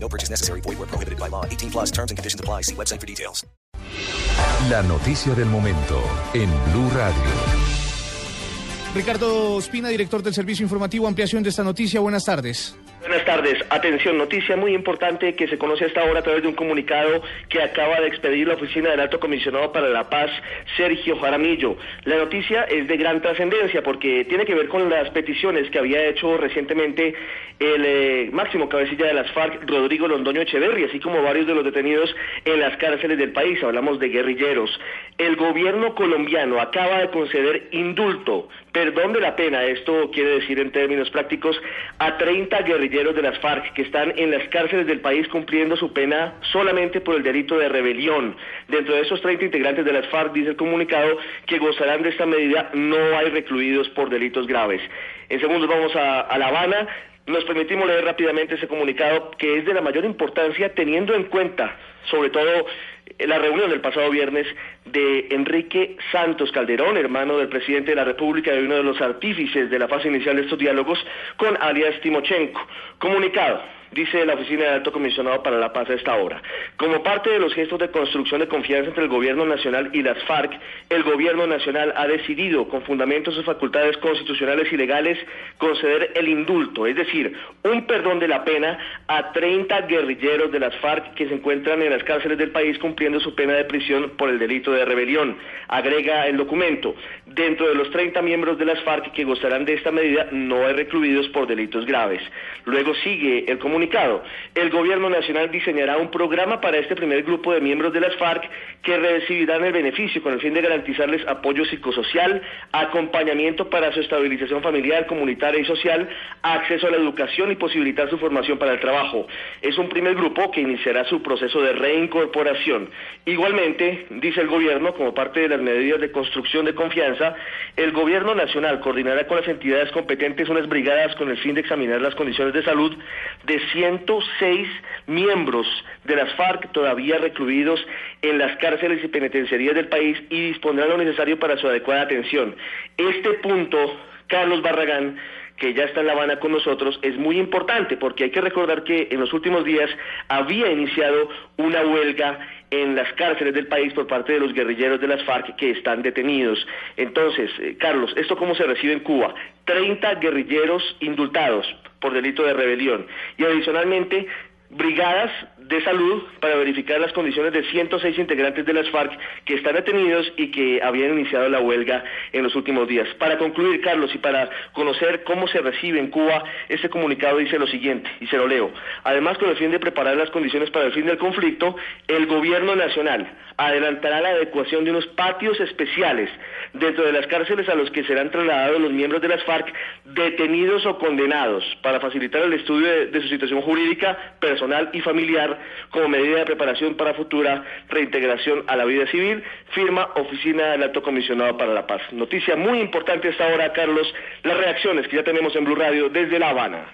No purchase necessary. Void where prohibited by law. 18 plus terms and conditions apply. See website for details. La noticia del momento en Blue Radio. Ricardo Ospina, director del Servicio Informativo, ampliación de esta noticia. Buenas tardes. Buenas tardes. Atención, noticia muy importante que se conoce hasta ahora a través de un comunicado que acaba de expedir la oficina del Alto Comisionado para la Paz, Sergio Jaramillo. La noticia es de gran trascendencia porque tiene que ver con las peticiones que había hecho recientemente el eh, máximo cabecilla de las FARC, Rodrigo Londoño Echeverri, así como varios de los detenidos en las cárceles del país. Hablamos de guerrilleros. El gobierno colombiano acaba de conceder indulto, perdón de la pena, esto quiere decir en términos prácticos, a 30 guerrilleros de las FARC que están en las cárceles del país cumpliendo su pena solamente por el delito de rebelión. Dentro de esos 30 integrantes de las FARC, dice el comunicado, que gozarán de esta medida, no hay recluidos por delitos graves. En segundos vamos a, a La Habana. Nos permitimos leer rápidamente ese comunicado que es de la mayor importancia teniendo en cuenta, sobre todo, la reunión del pasado viernes de Enrique Santos Calderón, hermano del presidente de la República y uno de los artífices de la fase inicial de estos diálogos, con alias Timochenko. Comunicado dice la Oficina del Alto Comisionado para la Paz a esta hora. Como parte de los gestos de construcción de confianza entre el Gobierno Nacional y las FARC, el Gobierno Nacional ha decidido, con fundamentos sus facultades constitucionales y legales, conceder el indulto, es decir, un perdón de la pena a 30 guerrilleros de las FARC que se encuentran en las cárceles del país cumpliendo su pena de prisión por el delito de rebelión. Agrega el documento, dentro de los 30 miembros de las FARC que gozarán de esta medida no hay recluidos por delitos graves. Luego sigue el comunicado. El gobierno nacional diseñará un programa para este primer grupo de miembros de las FARC que recibirán el beneficio con el fin de garantizarles apoyo psicosocial, acompañamiento para su estabilización familiar, comunitaria y social, acceso a la educación y posibilitar su formación para el trabajo. Es un primer grupo que iniciará su proceso de reincorporación. Igualmente, dice el gobierno, como parte de las medidas de construcción de confianza, el gobierno nacional coordinará con las entidades competentes unas brigadas con el fin de examinar las condiciones de salud de 106 miembros de las FARC todavía recluidos en las cárceles y penitenciarías del país y dispondrá lo necesario para su adecuada atención. Este punto, Carlos Barragán, que ya está en La Habana con nosotros, es muy importante porque hay que recordar que en los últimos días había iniciado una huelga en las cárceles del país por parte de los guerrilleros de las FARC que están detenidos. Entonces, eh, Carlos, ¿esto cómo se recibe en Cuba? 30 guerrilleros indultados por delito de rebelión y adicionalmente brigadas de salud para verificar las condiciones de 106 integrantes de las FARC que están detenidos y que habían iniciado la huelga en los últimos días. Para concluir, Carlos, y para conocer cómo se recibe en Cuba, este comunicado dice lo siguiente, y se lo leo. Además, con el fin de preparar las condiciones para el fin del conflicto, el gobierno nacional adelantará la adecuación de unos patios especiales dentro de las cárceles a los que serán trasladados los miembros de las FARC detenidos o condenados para facilitar el estudio de, de su situación jurídica, personal y familiar como medida de preparación para futura reintegración a la vida civil, firma Oficina del Alto Comisionado para la Paz. Noticia muy importante esta hora, Carlos, las reacciones que ya tenemos en Blue Radio desde La Habana.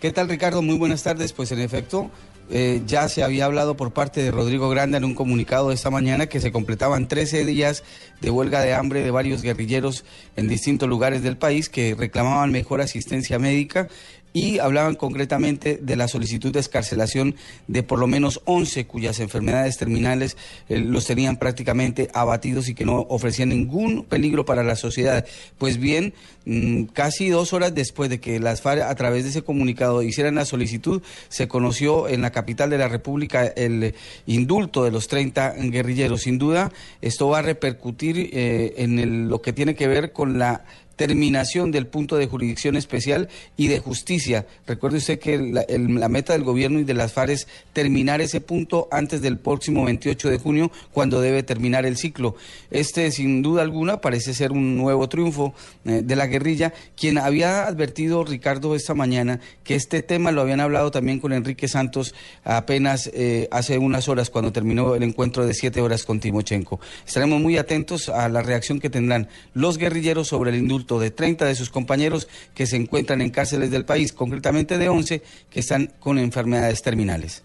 ¿Qué tal Ricardo? Muy buenas tardes. Pues en efecto, eh, ya se había hablado por parte de Rodrigo Granda en un comunicado de esta mañana que se completaban 13 días de huelga de hambre de varios guerrilleros en distintos lugares del país que reclamaban mejor asistencia médica y hablaban concretamente de la solicitud de escarcelación de por lo menos 11 cuyas enfermedades terminales eh, los tenían prácticamente abatidos y que no ofrecían ningún peligro para la sociedad. Pues bien, mm, casi dos horas después de que las FARC a través de ese comunicado hicieran la solicitud, se conoció en la capital de la República el indulto de los 30 guerrilleros. Sin duda, esto va a repercutir eh, en el- lo que tiene que ver con la terminación del punto de jurisdicción especial y de justicia. Recuerde usted que la, meta del gobierno y de las FARC es terminar ese punto antes del próximo 28 de junio, cuando debe terminar el ciclo. Este, sin duda alguna, parece ser un nuevo triunfo eh, de la guerrilla, quien había advertido, Ricardo, esta mañana que este tema lo habían hablado también con Enrique Santos apenas eh, hace unas horas, cuando terminó el encuentro de siete horas con Timochenko. Estaremos muy atentos a la reacción que tendrán los guerrilleros sobre el indulto de 30 de sus compañeros que se encuentran en cárceles del país, concretamente de 11 que están con enfermedades terminales.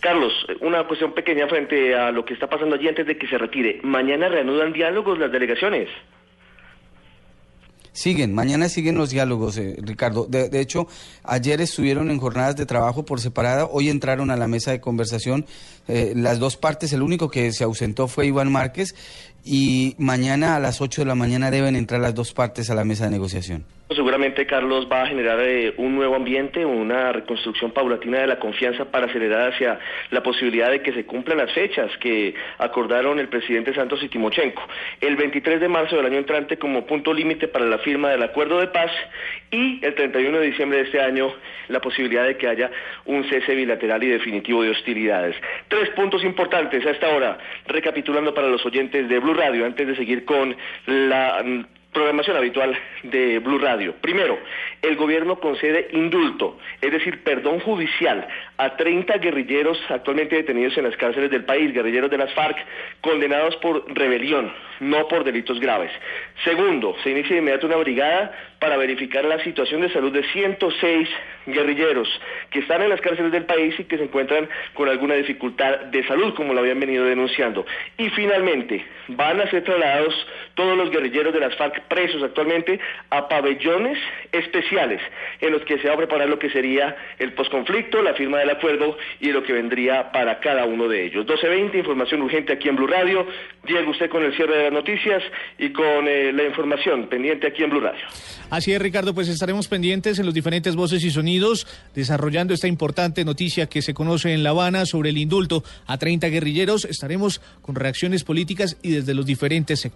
Carlos, una cuestión pequeña frente a lo que está pasando allí antes de que se retire. Mañana reanudan diálogos las delegaciones. Siguen, mañana siguen los diálogos, eh, Ricardo. De, de, hecho, ayer estuvieron en jornadas de trabajo por separada, hoy entraron a la mesa de conversación eh, las dos partes, el único que se ausentó fue Iván Márquez y mañana a las 8 de la mañana deben entrar las dos partes a la mesa de negociación. Seguramente Carlos va a generar eh, un nuevo ambiente, una reconstrucción paulatina de la confianza para acelerar hacia la posibilidad de que se cumplan las fechas que acordaron el presidente Santos y Timochenko. El 23 de marzo del año entrante como punto límite para la firma del acuerdo de paz y el 31 de diciembre de este año la posibilidad de que haya un cese bilateral y definitivo de hostilidades. Tres puntos importantes a esta hora, recapitulando para los oyentes de Blue Radio, antes de seguir con la programación habitual de Blue Radio. Primero, el gobierno concede indulto, es decir, perdón judicial a 30 guerrilleros actualmente detenidos en las cárceles del país, guerrilleros de las FARC, condenados por rebelión, no por delitos graves. Segundo, se inicia de inmediato una brigada para verificar la situación de salud de 106 guerrilleros que están en las cárceles del país y que se encuentran con alguna dificultad de salud, como lo habían venido denunciando. Y finalmente, van a ser trasladados todos los guerrilleros de las FARC presos actualmente a pabellones especiales en los que se va a preparar lo que sería el posconflicto, la firma del acuerdo y lo que vendría para cada uno de ellos. 12.20, información urgente aquí en Blue Radio. Diego, usted con el cierre de las noticias y con eh, la información pendiente aquí en Blue Radio. Así es, Ricardo, pues estaremos pendientes en los diferentes voces y sonidos desarrollando esta importante noticia que se conoce en La Habana sobre el indulto a 30 guerrilleros. Estaremos con reacciones políticas y desde los diferentes sectores.